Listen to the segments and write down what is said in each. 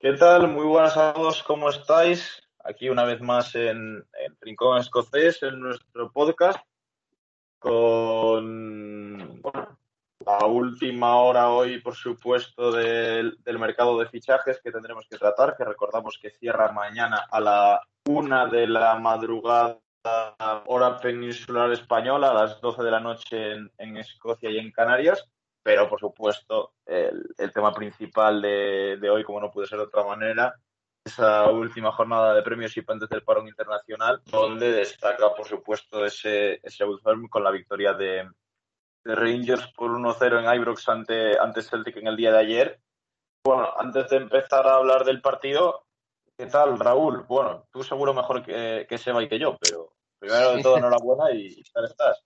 ¿Qué tal? Muy buenas a todos, ¿cómo estáis? Aquí una vez más en, en Rincón Escocés, en nuestro podcast, con la última hora hoy, por supuesto, del, mercado de fichajes que tendremos que tratar, que recordamos que cierra mañana a la una de la madrugada hora peninsular española, a las 12 de la noche en Escocia y en Canarias pero por supuesto el, el tema principal de, de, hoy, como no puede ser de otra manera, esa última jornada de premios y antes del parón internacional, donde destaca por supuesto ese, ese con la victoria de, de Rangers por 1-0 en Ibrox ante, ante Celtic en el día de ayer. Bueno, antes de empezar a hablar del partido, ¿qué tal, Raúl? Bueno, tú seguro mejor que, que Seba y que yo, pero primero de todo, enhorabuena y ¿qué tal estás?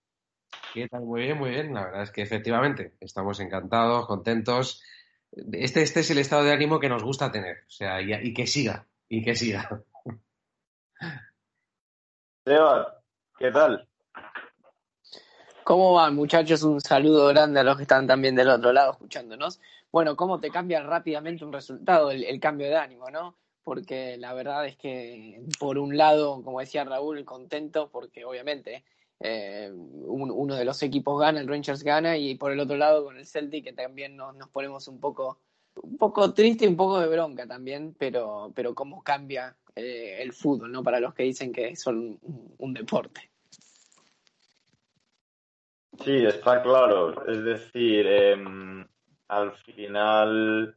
¿Qué tal? Muy bien, muy bien. La verdad es que efectivamente estamos encantados, contentos. Este, este es el estado de ánimo que nos gusta tener. O sea, y, y que siga, y que siga. ¿qué tal? ¿Cómo van, muchachos? Un saludo grande a los que están también del otro lado escuchándonos. Bueno, ¿cómo te cambia rápidamente un resultado, el, el cambio de ánimo, no? Porque la verdad es que, por un lado, como decía Raúl, contento, porque obviamente eh, un, uno de los equipos gana, el Rangers gana, y por el otro lado con el Celtic que también nos, nos ponemos un poco, un poco triste y un poco de bronca también, pero, pero cómo cambia eh, el fútbol, ¿no? Para los que dicen que son un, deporte. Sí, está claro. Es decir, eh, al final,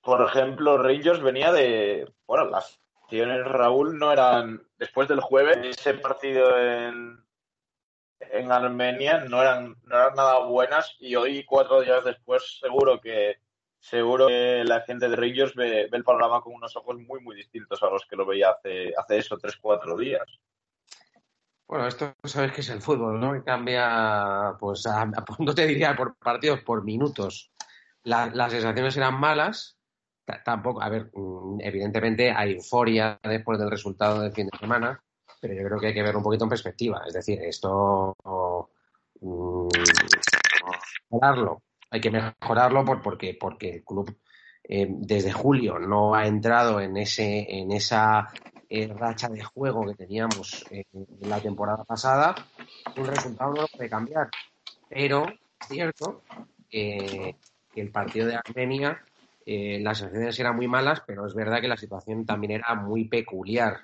por ejemplo, Rangers venía de, bueno, las acciones, Raúl, no eran, después del jueves, ese partido en, en Armenia no eran, no eran nada buenas y hoy, cuatro días después, seguro que seguro que la gente de Rangers ve, ve, el panorama con unos ojos muy, muy distintos a los que lo veía hace, hace eso, tres, cuatro días. Bueno, esto sabes que es el fútbol, ¿no? Que cambia, pues, a, a, no te diría por partidos, por minutos. La, las sensaciones eran malas, tampoco, a ver, mm, evidentemente hay euforia después del resultado del fin de semana, pero yo creo que hay que ver un poquito en perspectiva. Es decir, esto mmm, mejorarlo, hay que mejorarlo por, porque, porque el club eh, desde julio no ha entrado en ese, en esa eh, racha de juego que teníamos eh, en la temporada pasada. Un resultado no lo puede cambiar, pero es cierto que el partido de Armenia eh, las sensaciones eran muy malas, pero es verdad que la situación también era muy peculiar.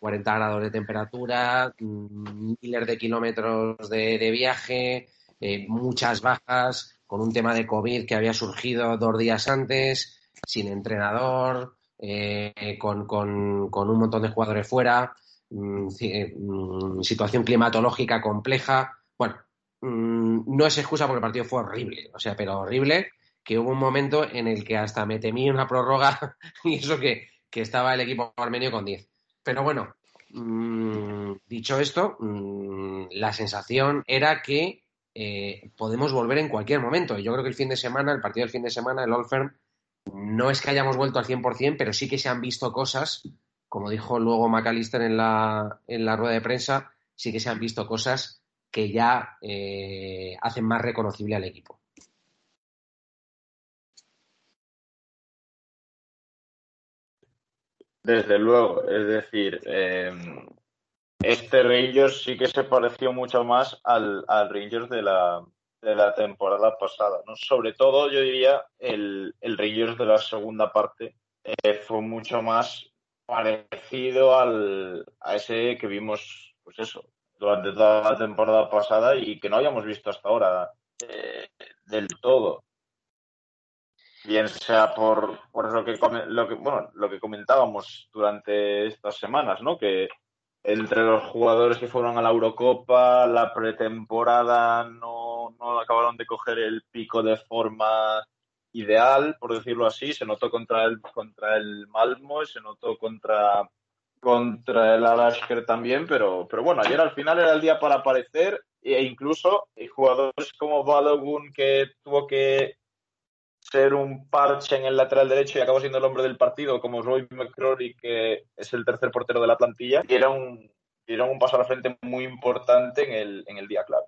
40 grados de temperatura, mm, miles de kilómetros de, viaje, eh, muchas bajas, con un tema de COVID que había surgido dos días antes, sin entrenador, eh, con, un montón de jugadores fuera, mmm, situación climatológica compleja. Bueno, no es excusa porque el partido fue horrible, o sea, pero horrible que hubo un momento en el que hasta me temí una prórroga y eso que, que estaba el equipo armenio con 10. Pero bueno, mmm, dicho esto, mmm, la sensación era que eh, podemos volver en cualquier momento. Yo creo que el fin de semana, el partido del fin de semana, el Old Firm, no es que hayamos vuelto al 100%, pero sí que se han visto cosas, como dijo luego McAllister en la, en la rueda de prensa, sí que se han visto cosas que ya eh, hacen más reconocible al equipo. Desde luego, es decir, eh, este Rangers sí que se pareció mucho más al, al Rangers de la, de la temporada pasada. ¿no? Sobre todo, yo diría, el, el Rangers de la segunda parte eh, fue mucho más parecido al, a ese que vimos, pues eso, durante toda la temporada pasada y que no habíamos visto hasta ahora eh, del todo bien sea por, por lo, que, lo, que, bueno, lo que comentábamos durante estas semanas, ¿no? Que entre los jugadores que fueron a la Eurocopa, la pretemporada no, no acabaron de coger el pico de forma ideal, por decirlo así. Se notó contra el, contra el Malmo se notó contra, contra el Alasker también, pero, pero bueno, ayer al final era el día para aparecer e incluso jugadores como Balogun que tuvo que ser un parche en el lateral derecho y acabó siendo el hombre del partido, como Roy McCrory, que es el tercer portero de la plantilla, era un, era un paso a la frente muy importante en el, en el día clave.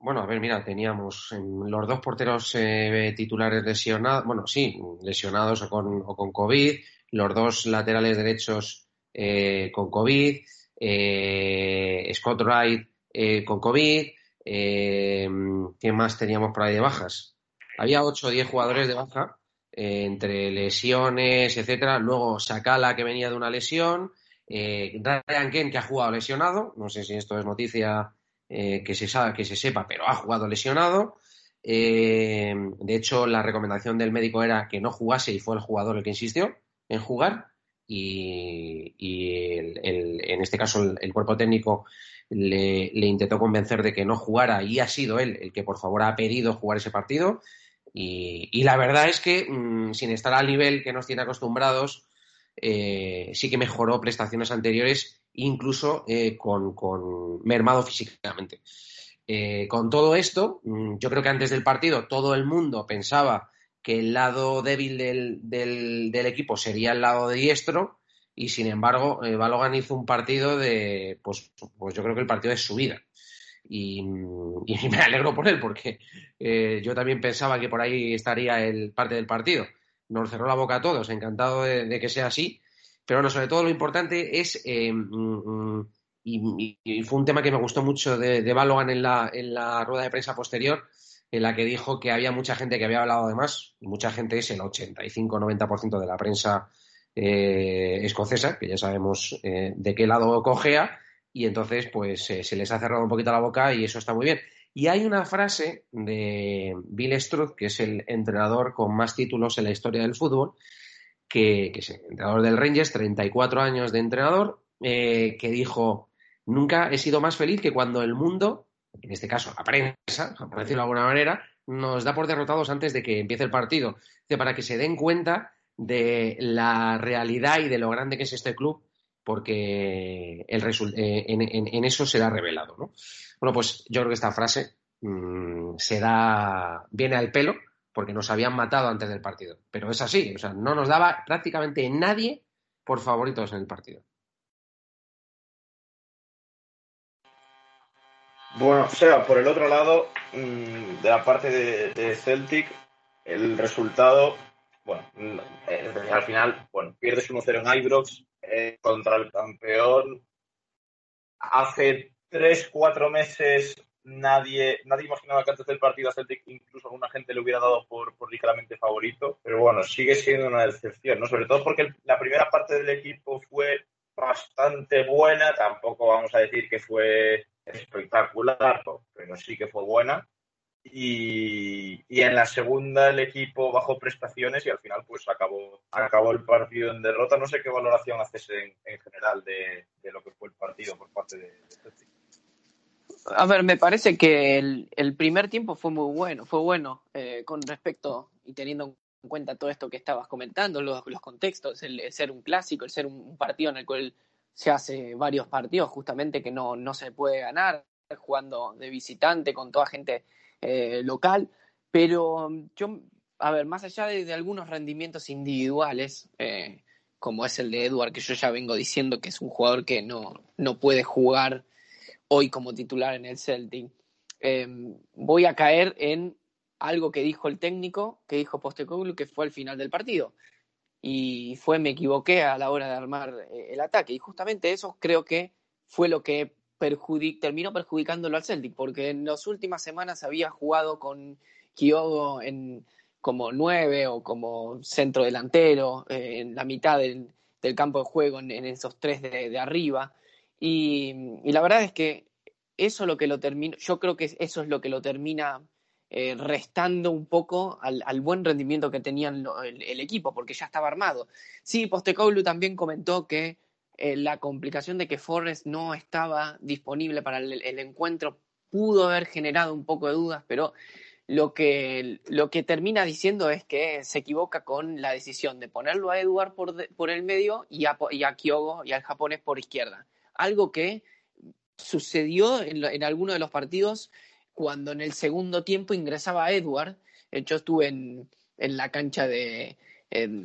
bueno, a ver, mira, teníamos los dos porteros eh, titulares lesionados, bueno, sí, lesionados o con, o con COVID, los dos laterales derechos eh, con COVID, eh, Scott Wright con COVID, ¿qué más teníamos por ahí de bajas? Había 8 o 10 jugadores de baja, entre lesiones, etcétera. Luego Sakala, que venía de una lesión, Ryan Kent, que ha jugado lesionado, no sé si esto es noticia eh, que, se sabe, que se sepa, pero ha jugado lesionado. Eh, de hecho, la recomendación del médico era que no jugase y fue el jugador el que insistió en jugar. Y, en este caso el, cuerpo técnico le, intentó convencer de que no jugara y ha sido él el que por favor ha pedido jugar ese partido. Y, la verdad es que mm, sin estar al nivel que nos tiene acostumbrados, eh, sí que mejoró prestaciones anteriores incluso eh, con, mermado físicamente. Eh, con todo esto, mm, yo creo que antes del partido todo el mundo pensaba que el lado débil del, equipo sería el lado diestro y sin embargo Balogan hizo un partido de, pues, pues yo creo que el partido es su vida. Y, me alegro por él porque yo también pensaba que por ahí estaría el parte del partido. Nos cerró la boca a todos, encantado de que sea así pero bueno, sobre todo lo importante es, eh, mm, mm, y, fue un tema que me gustó mucho de, Balogan en la, en la rueda de prensa posterior, en la que dijo que había mucha gente que había hablado de más, mucha gente es el 85-90% de la prensa eh, escocesa, que ya sabemos eh, de qué lado cogea, y entonces pues se les ha cerrado un poquito la boca y eso está muy bien. Y hay una frase de Bill Struth, que es el entrenador con más títulos en la historia del fútbol, que, es el entrenador del Rangers, 34 años de entrenador, eh, que dijo, nunca he sido más feliz que cuando el mundo, en este caso la prensa, por decirlo de alguna manera, nos da por derrotados antes de que empiece el partido, para que se den cuenta de la realidad y de lo grande que es este club, porque el eh, en, eso será revelado. ¿no? Bueno, pues yo creo que esta frase mm, se da, viene al pelo porque nos habían matado antes del partido. Pero es así, o sea, no nos daba prácticamente nadie por favoritos en el partido. Bueno, o sea, por el otro lado, mm, de la parte de, Celtic, el resultado, bueno, eh, al final, bueno, pierdes 1-0 en Ibrox eh, contra el campeón. Hace 3-4 meses nadie, nadie imaginaba que antes del partido a Celtic incluso alguna gente le hubiera dado por, por ligeramente favorito, pero bueno, sigue siendo una decepción, ¿no? Sobre todo porque la primera parte del equipo fue bastante buena, tampoco vamos a decir que fue espectacular, pero sí que fue buena. Y, y, en la segunda el equipo bajó prestaciones y al final pues acabó, acabó el partido en derrota. No sé qué valoración haces en, en general de, de, lo que fue el partido por parte de, de Celtic. A ver, me parece que el, primer tiempo fue muy bueno, fue bueno eh, con respecto y teniendo en cuenta todo esto que estabas comentando, los, contextos, el, ser un clásico, el ser un, partido en el cual se hace varios partidos justamente que no, no se puede ganar, jugando de visitante con toda gente eh, local, pero yo, a ver, más allá de, algunos rendimientos individuales, eh, como es el de Edward, que yo ya vengo diciendo que es un jugador que no, no puede jugar hoy como titular en el Celtic. Em, voy a caer en algo que dijo el técnico, que dijo Postecoglou, que fue al final del partido. Y fue, me equivoqué a la hora de armar eh, el ataque. Y justamente eso creo que fue lo que terminó perjudicándolo al Celtic, porque en las últimas semanas había jugado con Kyogo en, como nueve o como centro delantero, eh, en la mitad del, campo de juego, en, esos tres de arriba. Y, la verdad es que eso lo que lo termina, yo creo que eso es lo que lo termina eh, restando un poco al, buen rendimiento que tenía el, equipo, porque ya estaba armado. Sí, Postecoglou también comentó que eh, la complicación de que Forrest no estaba disponible para el, encuentro pudo haber generado un poco de dudas, pero lo que, lo que termina diciendo es que se equivoca con la decisión de ponerlo a Edward por, por el medio y a, y a Kyogo y al japonés por izquierda algo que sucedió en, en alguno de los partidos cuando en el segundo tiempo ingresaba Edward. Yo estuve en, la cancha de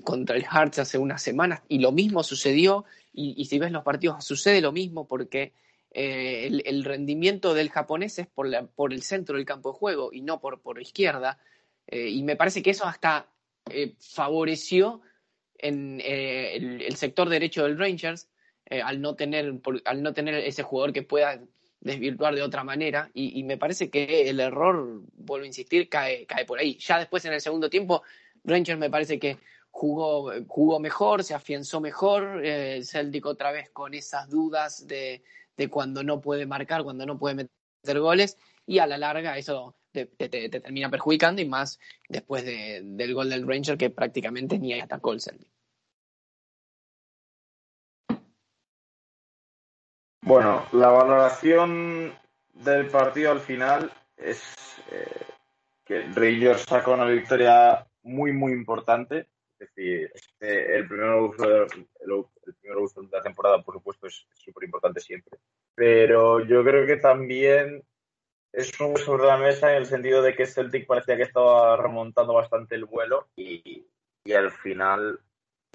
contra el Hearts hace unas semanas y lo mismo sucedió. Y, si ves los partidos, sucede lo mismo porque eh, el, rendimiento del japonés es por, por, el centro del campo de juego y no por, por izquierda. Eh, y me parece que eso hasta eh, favoreció en el, sector derecho del Rangers al, no tener, al no tener ese jugador que pueda desvirtuar de otra manera. Y, me parece que el error, vuelvo a insistir, cae, cae por ahí. Ya después en el segundo tiempo, Rangers me parece que jugó, jugó mejor, se afianzó mejor. Celtic otra vez con esas dudas de de cuando no puede marcar, cuando no puede meter goles, y a la larga eso te, termina perjudicando, y más después del gol del Ranger que prácticamente ni atacó el Celtic. Bueno, la valoración del partido al final es eh, que Rangers sacó una victoria muy, muy importante. Es decir, este, el primer uso de, el, primer de la temporada, por supuesto, es súper importante siempre pero yo creo que también es un sobre la mesa en el sentido de que Celtic parecía que estaba remontando bastante el vuelo y, al final,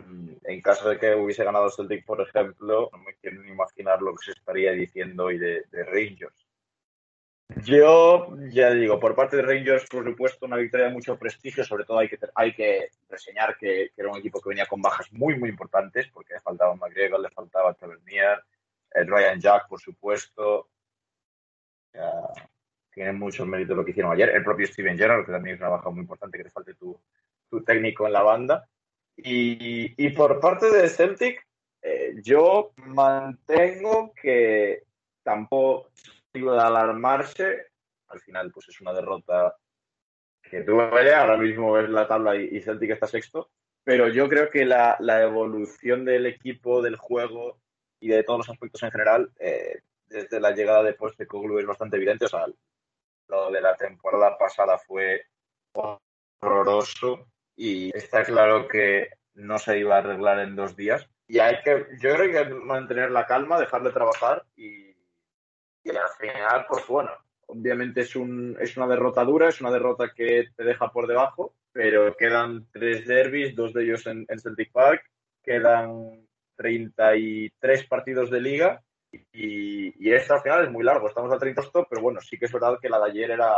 mm, en caso de que hubiese ganado Celtic, por ejemplo, no me quiero ni imaginar lo que se estaría diciendo hoy de, Rangers. Yo ya digo, por parte de Rangers, por supuesto, una victoria de mucho prestigio. Sobre todo hay que, hay que reseñar que, era un equipo que venía con bajas muy, muy importantes, porque le faltaba McGregor, le faltaba Tavernier, el Ryan Jack, por supuesto. tiene mucho mérito lo que hicieron ayer. El propio Steven Gerrard, que también es una baja muy importante, que te falte tu, técnico en la banda. Y, por parte de Celtic, eh, yo mantengo que tampoco de alarmarse. Al final, pues es una derrota que duele. Ahora mismo es la tabla y, Celtic está sexto. Pero yo creo que la, la evolución del equipo, del juego, y de todos los aspectos en general, eh, desde la llegada de Postecoglou es bastante evidente. O sea, lo de la temporada pasada fue horroroso y está claro que no se iba a arreglar en dos días. Y hay que, yo creo que mantener la calma, dejarle trabajar y, y al final, pues bueno, obviamente es, un, es una derrota dura, es una derrota que te deja por debajo, pero quedan tres derbis, dos de ellos en, Celtic Park, quedan 33 partidos de liga y, y este al final es muy largo, estamos a 30 pero bueno, sí que es verdad que la de ayer era,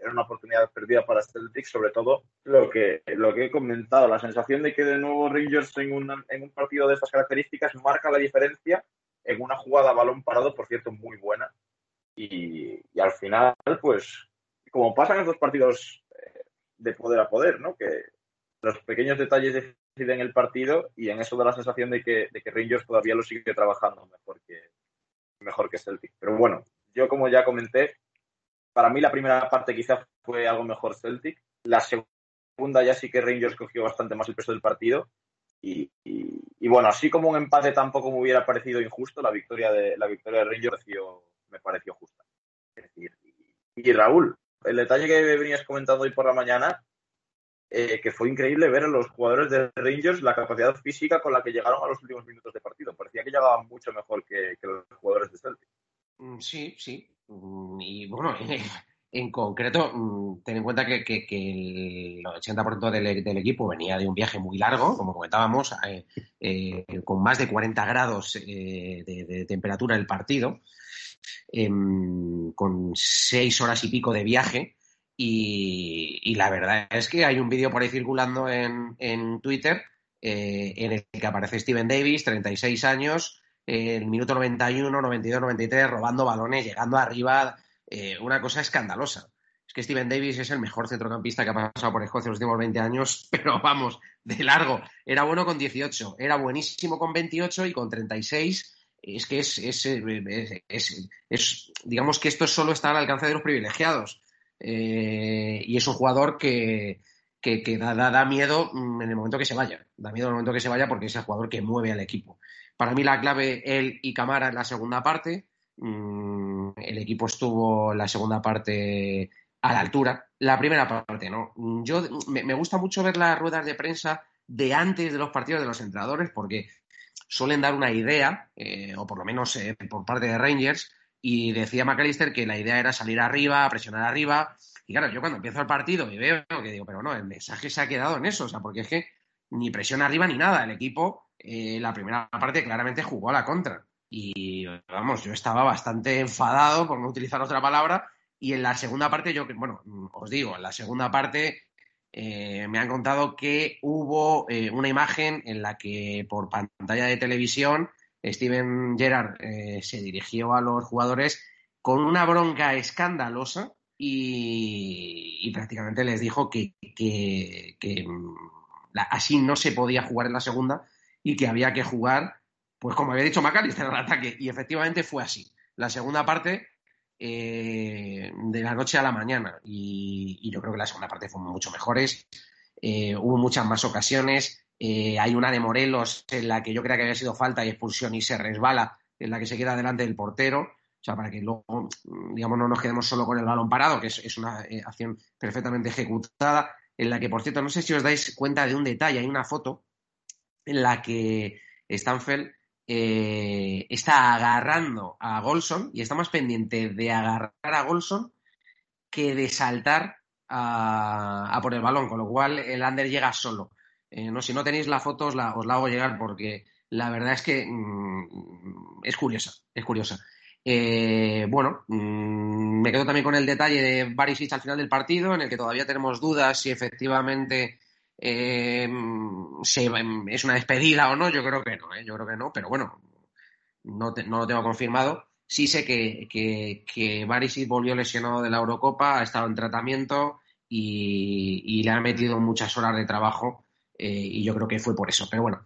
era una oportunidad perdida para Celtic, sobre todo lo que, lo que he comentado, la sensación de que de nuevo Rangers en, en un partido de estas características marca la diferencia en una jugada balón parado, por cierto, muy buena. Y, al final, pues, como pasa en estos partidos eh, de poder a poder, ¿no? Que los pequeños detalles de en el partido y en eso da la sensación de que, de que Rangers todavía lo sigue trabajando mejor que, mejor que Celtic. Pero bueno, yo como ya comenté, para mí la primera parte quizá fue algo mejor Celtic. La segunda ya sí que Rangers cogió bastante más el peso del partido. Y, y, bueno, así como un empate tampoco me hubiera parecido injusto, la victoria de, la victoria de Rangers me pareció justa. y Raúl, el detalle que venías comentando hoy por la mañana, eh, que fue increíble ver a los jugadores de Rangers la capacidad física con la que llegaron a los últimos minutos de partido. Parecía que llegaban mucho mejor que, los jugadores de Celtic. Mm, sí, sí. Mm, y bueno, en concreto, mm, ten en cuenta que, el 80% del, equipo venía de un viaje muy largo, como comentábamos, eh, eh, con más de 40 grados de, de, temperatura el partido, em, con seis horas y pico de viaje. Y, la verdad es que hay un vídeo por ahí circulando en, Twitter eh, en el que aparece Steven Davis, 36 años, en el minuto 91, 92, 93, robando balones, llegando arriba, eh, una cosa escandalosa. Es que Steven Davis es el mejor centrocampista que ha pasado por Escocia en los últimos 20 años, pero vamos, de largo. Era bueno con 18, era buenísimo con 28 y con 36 es que es, es, es, es, digamos que esto solo está al alcance de los privilegiados. Eh, y es un jugador que, da, miedo mm, en el momento que se vaya. Da miedo en el momento que se vaya porque es el jugador que mueve al equipo. Para mí la clave él y Camara en la segunda parte. Mm, el equipo estuvo la segunda parte a la altura. La primera parte, ¿no? Yo me, gusta mucho ver las ruedas de prensa de antes de los partidos de los entrenadores porque suelen dar una idea, eh, o por lo menos eh, por parte de Rangers, y decía McAllister que la idea era salir arriba, presionar arriba. Y claro, yo cuando empiezo el partido y veo que digo, pero no, el mensaje se ha quedado en eso, o sea, porque es que ni presión arriba ni nada. El equipo, eh, la primera parte claramente jugó a la contra. y vamos, yo estaba bastante enfadado, por no utilizar otra palabra, y en la segunda parte, yo, bueno, os digo, en la segunda parte eh, me han contado que hubo eh, una imagen en la que por pantalla de televisión Steven Gerrard eh, se dirigió a los jugadores con una bronca escandalosa y, prácticamente les dijo que, mm, así no se podía jugar en la segunda y que había que jugar, pues como había dicho McAllister, al ataque. Y efectivamente fue así. La segunda parte eh, de la noche a la mañana. Y, yo creo que la segunda parte fue mucho mejores. Eh, hubo muchas más ocasiones. Eh, hay una de Morelos en la que yo creo que había sido falta y expulsión y se resbala, en la que se queda delante del portero. O sea, para que luego, digamos, no nos quedemos solo con el balón parado, que es, una acción perfectamente ejecutada, en la que, por cierto, no sé si os dais cuenta de un detalle, hay una foto en la que Stanfeld eh, está agarrando a Golson y está más pendiente de agarrar a Golson que de saltar a, por el balón, con lo cual el under llega solo. Eh, no, si no tenéis la foto, os la, hago llegar porque la verdad es que mm, es curiosa, es curiosa. Eh, bueno, mm, me quedo también con el detalle de Barisic al final del partido, en el que todavía tenemos dudas si efectivamente eh, es una despedida o no, yo creo que no, ¿eh? yo creo que no, pero bueno, no, lo tengo confirmado. Sí sé que, que, que Barisic volvió lesionado de la Eurocopa, ha estado en tratamiento y, le ha metido muchas horas de trabajo eh, y yo creo que fue por eso. Pero bueno,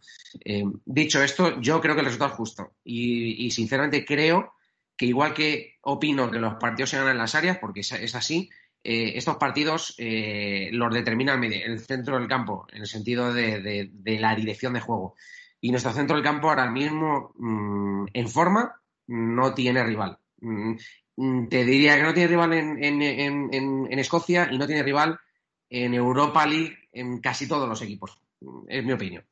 dicho esto, yo creo que el resultado es justo y, sinceramente creo que igual que opino que los partidos se ganan en las áreas, porque es así, eh, estos partidos eh, los determina el, centro del campo, en el sentido de, la dirección de juego. Y nuestro centro del campo ahora mismo, mm, en forma, no tiene rival. Mm, mm, te diría que no tiene rival en, Escocia y no tiene rival en Europa League en casi todos los equipos. Es mi opinión.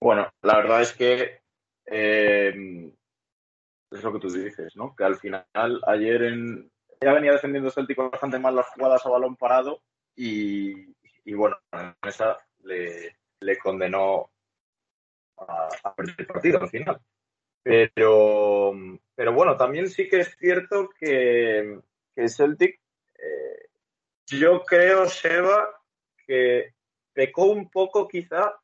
Bueno, la verdad es que eh, es lo que tú dices, ¿no? Que al final, ayer en, ya venía defendiendo Celtic bastante mal las jugadas a balón parado y, bueno, en esa le, condenó a, perder el partido al final. Pero, pero bueno, también sí que es cierto que, que Celtic, eh, yo creo, Seba, que pecó un poco quizá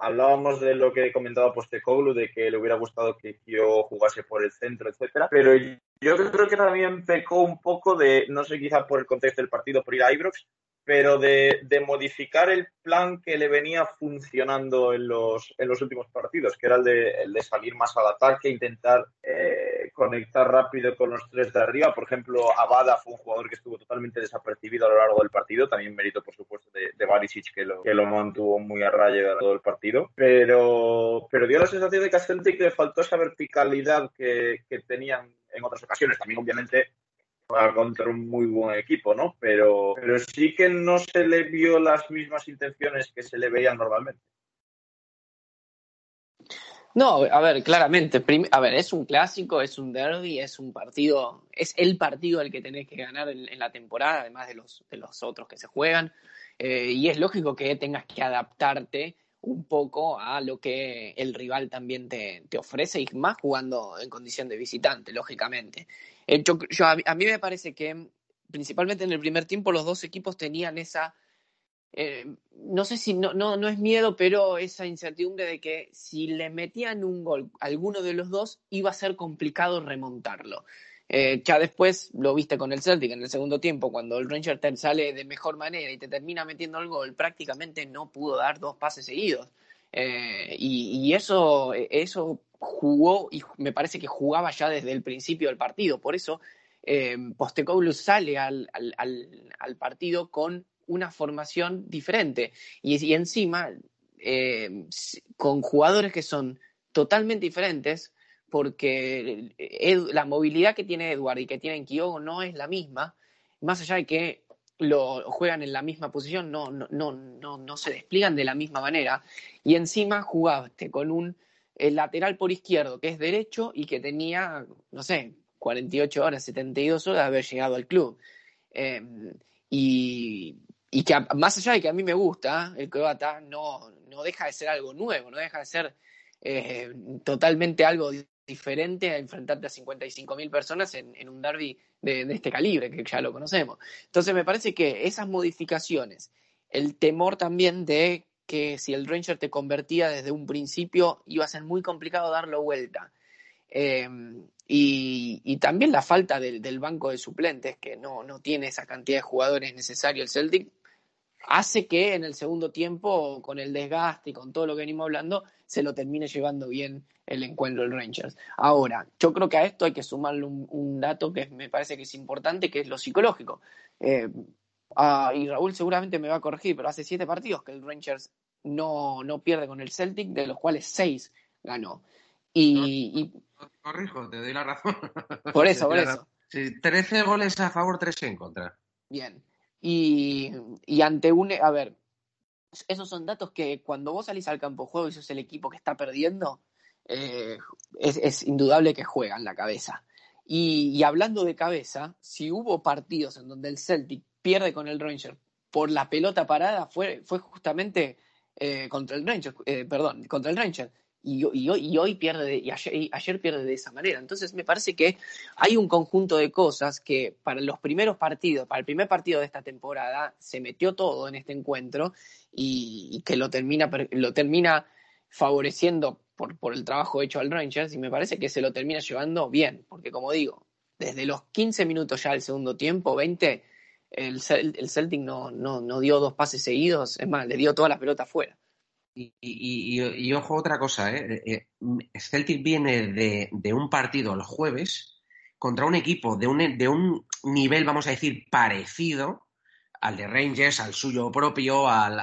hablábamos de lo que comentaba Postecoglou, de que le hubiera gustado que yo jugase por el centro, etcétera, pero yo creo que también pecó un poco de, no sé, quizá por el contexto del partido, por ir a Ibrox, pero de, modificar el plan que le venía funcionando en los, en los últimos partidos, que era el de, el de salir más al ataque, intentar eh, conectar rápido con los tres de arriba. Por ejemplo, Abada fue un jugador que estuvo totalmente desapercibido a lo largo del partido, también mérito, por supuesto, de, de Barisic, que lo, que lo mantuvo muy a raya todo el partido, pero, pero dio la sensación de que a Celtic le faltó esa verticalidad que, que tenían en otras ocasiones. También, obviamente, contra un muy buen equipo, ¿no? Pero, pero sí que no se le vio las mismas intenciones que se le veían normalmente. No, a ver, claramente, a ver, es un clásico, es un derby, es un partido, es el partido al que tenés que ganar en, la temporada, además de los, de los otros que se juegan, eh, y es lógico que tengas que adaptarte un poco a lo que el rival también te, te ofrece, y más jugando en condición de visitante, lógicamente. Eh, yo, a, mí me parece que principalmente en el primer tiempo los dos equipos tenían esa, eh, no sé si no, no, no es miedo, pero esa incertidumbre de que si le metían un gol a alguno de los dos iba a ser complicado remontarlo. Eh, ya después lo viste con el Celtic en el segundo tiempo, cuando el Ranger te sale de mejor manera y te termina metiendo el gol, prácticamente no pudo dar dos pases seguidos. y, y, eso, eso jugó y me parece que jugaba ya desde el principio del partido. Por eso eh, Postecoglou sale al, partido con una formación diferente y, encima eh, con jugadores que son totalmente diferentes porque la movilidad que tiene Edward y que tiene Kyogo no es la misma, más allá de que lo juegan en la misma posición, no, no, no, no, no se despliegan de la misma manera. Y encima jugaste con un el lateral por izquierdo, que es derecho y que tenía, no sé, 48 horas, 72 horas de haber llegado al club. Em, y y que más allá de que a mí me gusta, el croata no, no deja de ser algo nuevo, no deja de ser eh, totalmente algo diferente a enfrentarte a 55.000 personas en, un derby de, este calibre, que ya lo conocemos. Entonces me parece que esas modificaciones, el temor también de que si el Ranger te convertía desde un principio iba a ser muy complicado darlo vuelta. Eh, y, también la falta del, banco de suplentes, que no, no tiene esa cantidad de jugadores necesarios el Celtic, hace que en el segundo tiempo, con el desgaste y con todo lo que venimos hablando, se lo termine llevando bien el encuentro del Rangers. Ahora, yo creo que a esto hay que sumarle un, dato que me parece que es importante, que es lo psicológico. Eh, ah, y Raúl seguramente me va a corregir, pero hace siete partidos que el Rangers no, no pierde con el Celtic, de los cuales seis ganó. Y, corrijo, te doy la razón. Por eso, por eso. Sí, 13 goles a favor, 3 en contra. Bien. Y, y ante un. A ver, esos son datos que cuando vos salís al campo juego y sos el equipo que está perdiendo, eh, es, indudable que juegan la cabeza. Y, hablando de cabeza, si hubo partidos en donde el Celtic pierde con el Ranger por la pelota parada, fue, fue justamente eh, contra el Ranger, eh, perdón, contra el Ranger y, y, hoy, pierde, y ayer, pierde de esa manera. Entonces me parece que hay un conjunto de cosas que para los primeros partidos, para el primer partido de esta temporada, se metió todo en este encuentro y, que lo termina, lo termina favoreciendo por, por el trabajo hecho al Rangers y me parece que se lo termina llevando bien, porque como digo, desde los 15 minutos ya del segundo tiempo, 20, el, el Celtic no, no, no dio dos pases seguidos, es más, le dio toda la pelota afuera. Y, ojo, otra cosa, ¿eh? eh, eh Celtic viene de, un partido el jueves contra un equipo de un, de un nivel, vamos a decir, parecido al de Rangers, al suyo propio, al,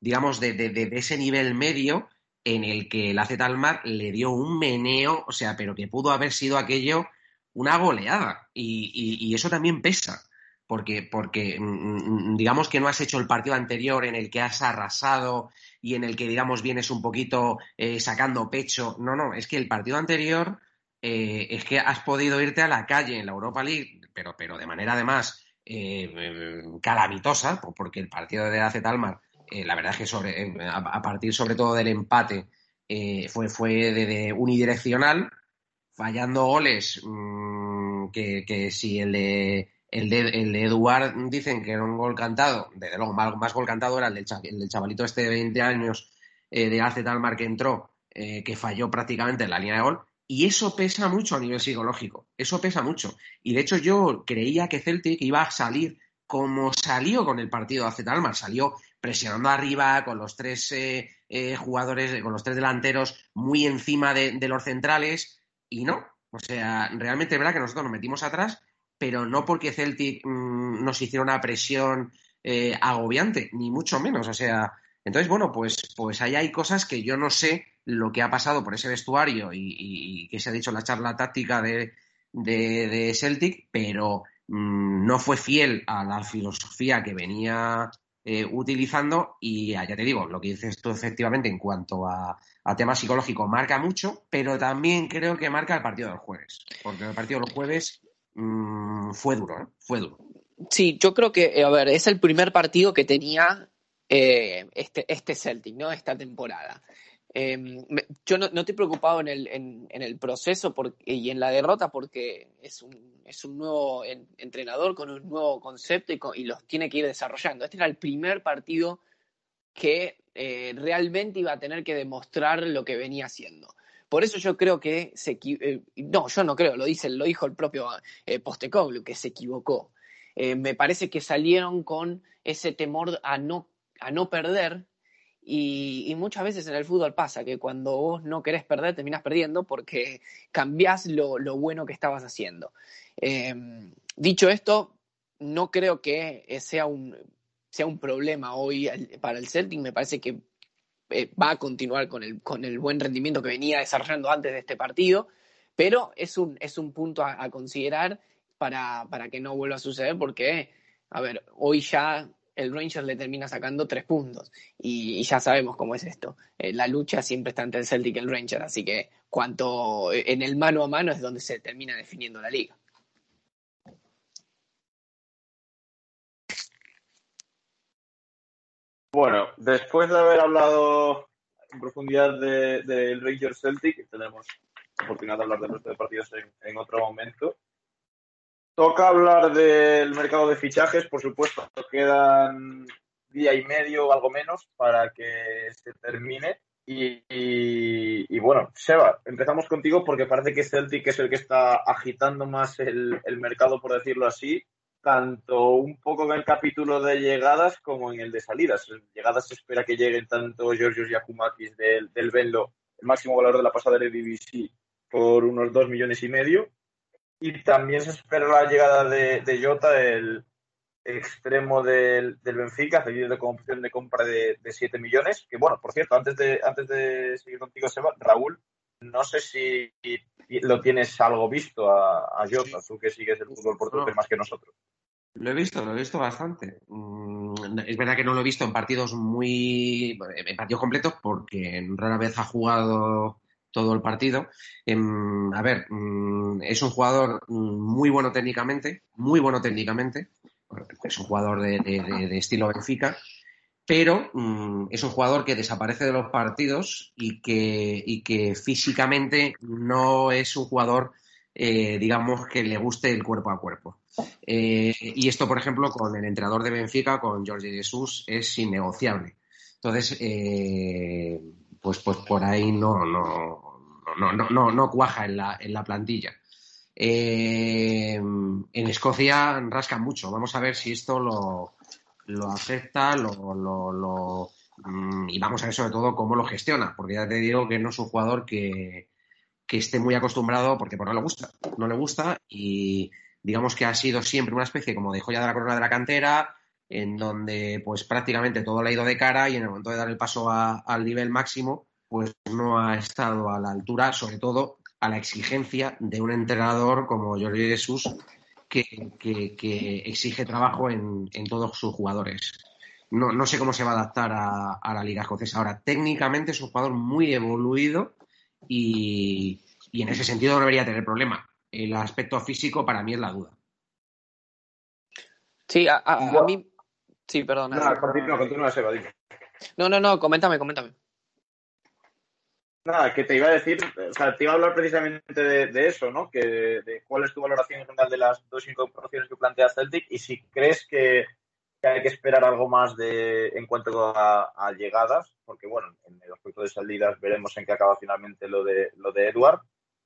digamos, de, ese nivel medio en el que la Z Almar le dio un meneo, o sea, pero que pudo haber sido aquello una goleada. Y, eso también pesa, porque, porque mm, mm, digamos que no has hecho el partido anterior en el que has arrasado y en el que, digamos, vienes un poquito eh, sacando pecho. No, no, es que el partido anterior eh, es que has podido irte a la calle en la Europa League, pero, pero de manera además eh, calamitosa, porque el partido de AZ Talmar, la verdad es que sobre, a, partir sobre todo del empate fue, fue de, unidireccional, fallando goles mm, que, que si el el de, el Eduard dicen que era un gol cantado, desde luego más, más gol cantado era el del, el chavalito este de 20 años eh, de hace Talmar que entró, eh, que falló prácticamente en la línea de gol. Y eso pesa mucho a nivel psicológico, eso pesa mucho. Y de hecho yo creía que Celtic iba a salir como salió con el partido hace Talmar, salió presionando arriba con los tres eh, jugadores, con los tres delanteros muy encima de, de los centrales y no. O sea, realmente es verdad que nosotros nos metimos atrás pero no porque Celtic mm, nos hiciera una presión eh, agobiante, ni mucho menos. O sea, entonces, bueno, pues, pues ahí hay cosas que yo no sé lo que ha pasado por ese vestuario y, que se ha dicho la charla táctica de, de, Celtic, pero mm, no fue fiel a la filosofía que venía eh, utilizando y ya te digo, lo que dices tú efectivamente en cuanto a, a tema psicológico marca mucho, pero también creo que marca el partido del jueves, porque el partido del jueves Mm, fue duro, ¿eh? Fue duro. Sí, yo creo que, eh, a ver, es el primer partido que tenía eh, este, este Celtic, ¿no? Esta temporada. Em, yo no, no, estoy preocupado en el, en, el proceso y en la derrota porque es un, es un nuevo entrenador con un nuevo concepto y, los tiene que ir desarrollando. Este era el primer partido que realmente iba a tener que demostrar lo que venía haciendo. Por eso yo creo que se eh, no, yo no creo, lo dice, lo dijo el propio eh, Postecoglu, que se equivocó. Eh, me parece que salieron con ese temor a no, a no perder y, muchas veces en el fútbol pasa que cuando vos no querés perder, terminás perdiendo porque cambiás lo, lo bueno que estabas haciendo. dicho esto, no creo que sea un, sea un problema hoy para el Celtic. Me parece que eh, va a continuar con el, con el buen rendimiento que venía desarrollando antes de este partido, pero es un, es un punto a, considerar para, para, que no vuelva a suceder porque, a ver, hoy ya el Rangers le termina sacando tres puntos y, ya sabemos cómo es esto. Eh, la lucha siempre está entre el Celtic y el Rangers, así que cuanto en el mano a mano es donde se termina definiendo la liga. Bueno, después de haber hablado en profundidad del de, Rangers Celtic, tenemos oportunidad de hablar del resto de partidos en, otro momento. Toca hablar del mercado de fichajes, por supuesto, quedan día y medio o algo menos para que se termine. Y, bueno, Seba, empezamos contigo porque parece que Celtic es el que está agitando más el mercado, por decirlo así tanto un poco en el capítulo de llegadas como en el de salidas. En llegadas se espera que lleguen tanto Georgios Yakumakis del, del Venlo, el máximo valor de la pasada de BBC, por unos 2 millones y medio. Y también se espera la llegada de, de Jota, el extremo del, del Benfica, cedido con opción de compra de, de 7 millones. Que bueno, por cierto, antes de, antes de seguir contigo, Seba, Raúl, no sé si lo tienes algo visto a, a Jota, tú que sigues el fútbol portugués más que nosotros. Lo he visto, lo he visto bastante. Mm, es verdad que no lo he visto en partidos muy. en partidos completos porque rara vez ha jugado todo el partido. Em, a ver, mm, es un jugador muy bueno técnicamente, muy bueno técnicamente. Es un jugador de, de estilo Benfica pero mm, es un jugador que desaparece de los partidos y que, y que físicamente no es un jugador, eh, digamos, que le guste el cuerpo a cuerpo. Eh, y esto, por ejemplo, con el entrenador de Benfica, con Jorge Jesús, es innegociable. Entonces, eh, pues, pues por ahí no, no, no, no, no, cuaja en la, en la plantilla. en Escocia rascan mucho. Vamos a ver si esto lo, lo acepta, lo, lo, mm, y vamos a ver sobre todo cómo lo gestiona, porque ya te digo que no es un jugador que, esté muy acostumbrado porque por no le gusta, no le gusta y digamos que ha sido siempre una especie como de joya de la corona de la cantera, en donde pues prácticamente todo le ha ido de cara y en el momento de dar el paso al nivel máximo, pues no ha estado a la altura, sobre todo a la exigencia de un entrenador como Jorge Jesús, que, exige trabajo en, todos sus jugadores. No, no, sé cómo se va a adaptar a, la Liga Escocesa. Ahora, técnicamente es un jugador muy evoluido y, en ese sentido no debería tener problema. El aspecto físico para mí es la duda. Sí, a, mí. Sí, perdón. No, continúa, continúa, Seba, No, no, no, coméntame, coméntame. Nada, que te iba a decir, o sea, te iba a hablar precisamente de, eso, ¿no? Que de, cuál es tu valoración en general de las dos incorporaciones que plantea Celtic y si crees que, hay que esperar algo más de en cuanto a, llegadas, porque bueno, en el aspecto de salidas veremos en qué acaba finalmente lo de lo de Edward.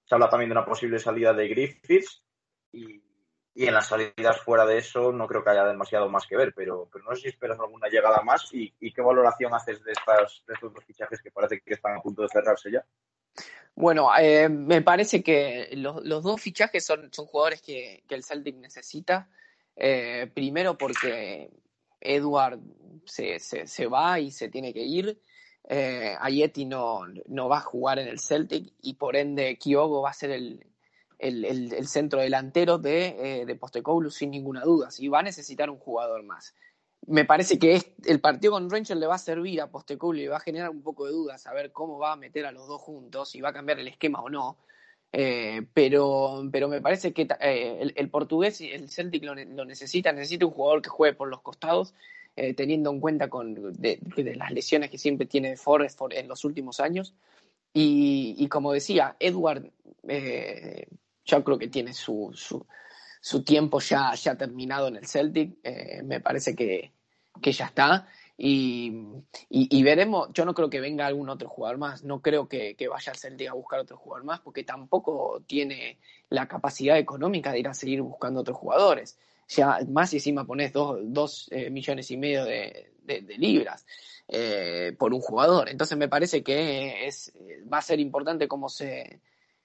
Se habla también de una posible salida de Griffiths y y en las salidas fuera de eso no creo que haya demasiado más que ver, pero, pero no sé si esperas alguna llegada más y, qué valoración haces de, estas, de estos dos fichajes que parece que están a punto de cerrarse ya. Bueno, eh, me parece que los, dos fichajes son, son jugadores que, el Celtic necesita. Eh, primero porque Edward se, se, va y se tiene que ir. Eh, Ayeti no, no va a jugar en el Celtic y por ende Kyogo va a ser el, el, centro delantero de, eh, de Postecoglou sin ninguna duda. Si va a necesitar un jugador más. Me parece que el partido con Rangers le va a servir a Postecoglou y va a generar un poco de dudas saber cómo va a meter a los dos juntos, si va a cambiar el esquema o no. Eh, pero, pero me parece que eh, el, portugués y el Celtic lo, necesita, necesita un jugador que juegue por los costados, teniendo en cuenta con, de, las lesiones que siempre tiene Forrest en los últimos años. Y, y como decía, Edward yo creo que tiene su, su, tiempo ya, ya terminado en el Celtic. Eh, me parece que, ya está. Y, y, veremos, yo no creo que venga algún otro jugador más, no creo que, vaya al Celtic a buscar otro jugador más, porque tampoco tiene la capacidad económica de ir a seguir buscando otros jugadores. Ya más y encima pones dos, dos eh, millones y medio de, libras eh, por un jugador. Entonces me parece que es, va a ser importante cómo se,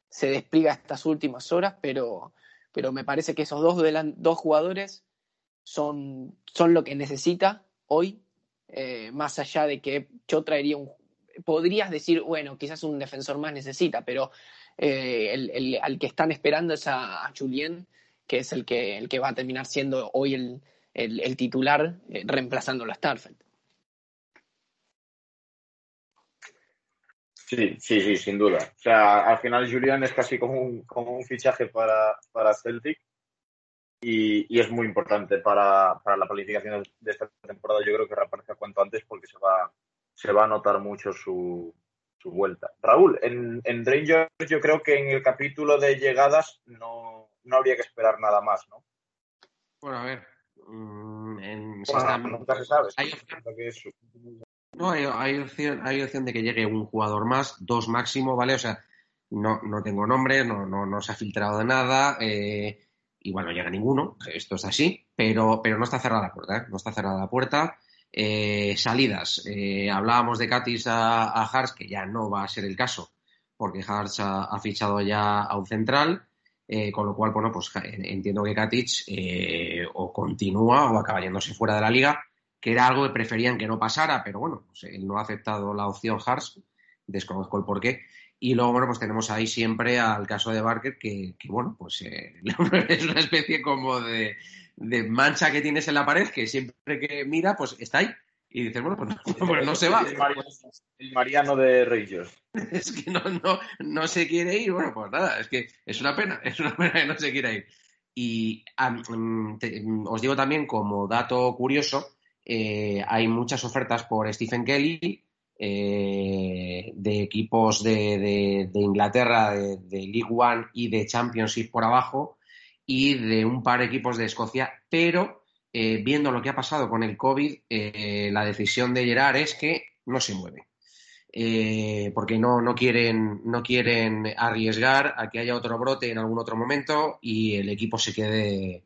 se despliega estas últimas horas, pero, pero me parece que esos dos, dos jugadores son, son lo que necesita hoy, eh, más allá de que yo traería un... Podrías decir, bueno, quizás un defensor más necesita, pero eh, el, al que están esperando es a, Julien, que es el que, el que va a terminar siendo hoy el, el, titular, eh, reemplazando a Starfeld. Sí, sí, sí, sin duda. O sea, al final Julian es casi como un, como un fichaje para, para Celtic. y, es muy importante para, la planificación de esta temporada. Yo creo que reaparezca cuanto antes porque se va, se va a notar mucho su, su vuelta. Raúl, en, en, Rangers yo creo que en el capítulo de llegadas no, no habría que esperar nada más, ¿no? Bueno, a ver. Mm, en, nunca se sabe. Hay, no, hay, opción, hay opción de que llegue un jugador más, dos máximo, ¿vale? O sea, no, no tengo nombre, no, no, no se ha filtrado de nada. Eh, y bueno, llega ninguno, esto es así, pero, pero no está cerrada la puerta, ¿eh? no está cerrada la puerta. Eh, salidas, eh, hablábamos de Katis a, a que ya no va a ser el caso, porque Hars ha, fichado ya a un central, con lo cual, bueno, pues entiendo que Katic o continúa o acaba yéndose fuera de la liga, que era algo que preferían que no pasara, pero bueno, pues él no ha aceptado la opción Hars, desconozco el porqué, y luego, bueno, pues tenemos ahí siempre al caso de Barker, que, bueno, pues eh, es una especie como de, mancha que tienes en la pared, que siempre que mira, pues está ahí. Y dices, bueno, pues, pues no, se va. El, Mariano de Reyes. Es que no, no, no se quiere ir. Bueno, pues nada, es que es una pena, es una pena que no se quiera ir. Y os digo también, como dato curioso, eh, hay muchas ofertas por Stephen Kelly eh, de equipos de, Inglaterra, de, League One y de Championship por abajo, y de un par de equipos de Escocia, pero eh, viendo lo que ha pasado con el COVID, la decisión de Gerard es que no se mueve. porque no quieren arriesgar a que haya otro brote en algún otro momento y el equipo se quede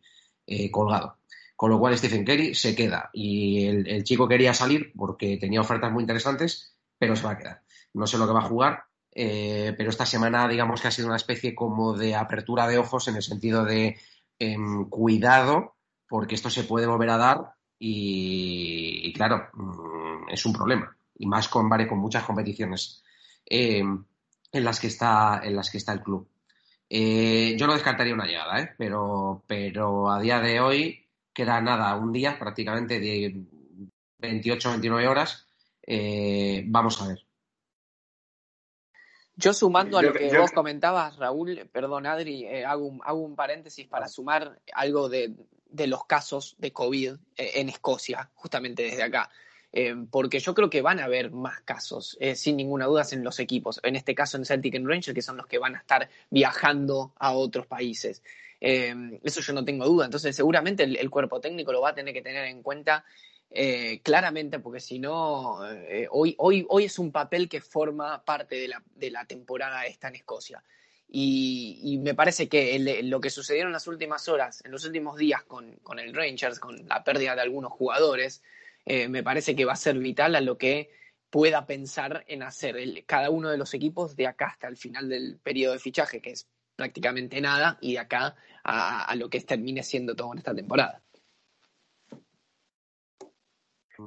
colgado. Con lo cual Stephen Kelly se queda. Y el, chico quería salir porque tenía ofertas muy interesantes, pero se va a quedar. No sé lo que va a jugar, eh, pero esta semana digamos que ha sido una especie como de apertura de ojos en el sentido de em, cuidado, porque esto se puede volver a dar y, claro, mm, es un problema. Y más con, vale, con muchas competiciones em, en, las que está, en las que está el club. Eh, yo no descartaría una llegada, ¿eh? pero, pero a día de hoy queda nada, un día prácticamente de 28 29 horas. Eh, vamos a ver. Yo sumando a lo que vos comentabas, Raúl, perdón, Adri, eh, hago, un, hago, un, paréntesis para sumar algo de, los casos de COVID eh, en Escocia, justamente desde acá. porque yo creo que van a haber más casos, sin ninguna duda, en los equipos. En este caso en Celtic and Rangers, que son los que van a estar viajando a otros países. Em, eso yo no tengo duda. Entonces, seguramente el, cuerpo técnico lo va a tener que tener en cuenta eh, claramente, porque si no, eh, hoy, hoy, hoy es un papel que forma parte de la, de la temporada esta en Escocia. Y, me parece que lo que sucedió en las últimas horas, en los últimos días con, con el Rangers, con la pérdida de algunos jugadores, eh, me parece que va a ser vital a lo que pueda pensar en hacer cada uno de los equipos de acá hasta el final del periodo de fichaje, que es prácticamente nada, y de acá a, lo que termine siendo todo en esta temporada.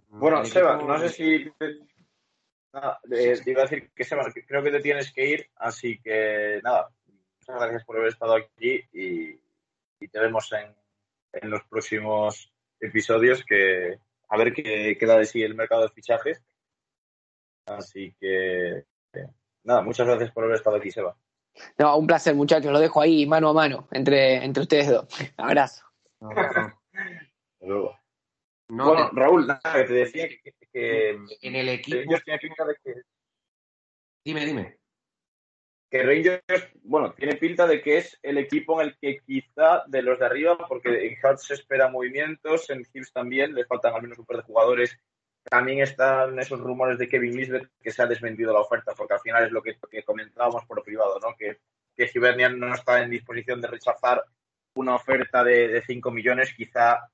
Bueno, Seba, no sé si nada, te iba a decir que Seba, creo que te tienes que ir, así que nada, muchas gracias por haber estado aquí y, te vemos en, en, los próximos episodios que a ver qué queda de sí el mercado de fichajes. Así que nada, muchas gracias por haber estado aquí, Seba. No, un placer, muchachos. Lo dejo ahí mano a mano entre, entre ustedes dos. Abrazo. bueno, Raúl, te decía que, en el equipo. Dime, dime. Que Rangers, bueno, tiene pinta de que es el equipo en el que quizá de los de arriba, porque en Hearts se espera movimientos, en Hills también, le faltan al menos un par de jugadores también están esos rumores de Kevin Lisbeth que se ha desvendido la oferta, porque al final es lo que, comentábamos por privado, ¿no? Que, que Hibernian no está en disposición de rechazar una oferta de, 5 millones, quizá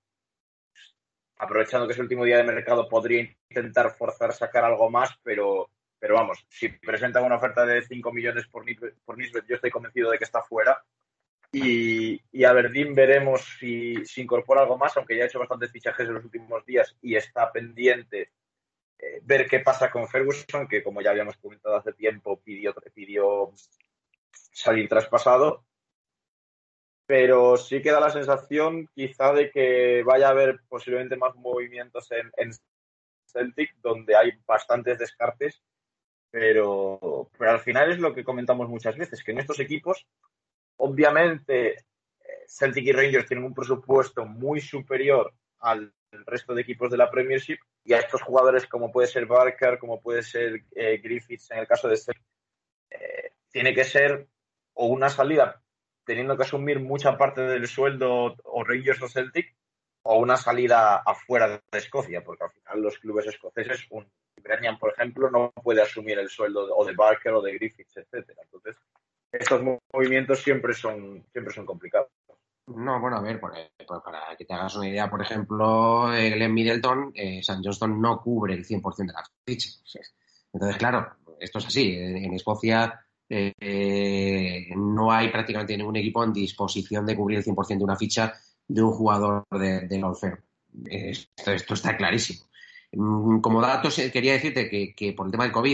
aprovechando que es el último día de mercado, podría intentar forzar sacar algo más, pero, pero vamos, si presentan una oferta de 5 millones por, por yo estoy convencido de que está fuera. Y, y a Verdín veremos si, si, incorpora algo más, aunque ya ha hecho bastantes fichajes en los últimos días y está pendiente eh, ver qué pasa con Ferguson, que como ya habíamos comentado hace tiempo, pidió, pidió salir traspasado. Pero sí queda la sensación quizá de que vaya a haber posiblemente más movimientos en, en Celtic, donde hay bastantes descartes, pero, pero al final es lo que comentamos muchas veces, que en estos equipos obviamente eh, Celtic y Rangers tienen un presupuesto muy superior al resto de equipos de la Premiership y a estos jugadores como puede ser Barker, como puede ser eh, Griffiths en el caso de Celtic, eh, tiene que ser o una salida teniendo que asumir mucha parte del sueldo o Rangers o Celtic o una salida afuera de Escocia, porque al final los clubes escoceses, un por ejemplo, no puede asumir el sueldo o de Barker o de Griffiths, etcétera. Entonces, estos movimientos siempre son, siempre son complicados. No, bueno, a ver, eh, pues para que te hagas una idea, por ejemplo, eh, Glenn Middleton, eh, San Johnston no cubre el 100% de las fichas. Entonces, claro, esto es así. En, Escocia no hay prácticamente ningún equipo en disposición de cubrir el 100% de una ficha de un jugador de, de Esto, esto, está clarísimo. Mm, como datos, quería decirte que, que por el tema del COVID,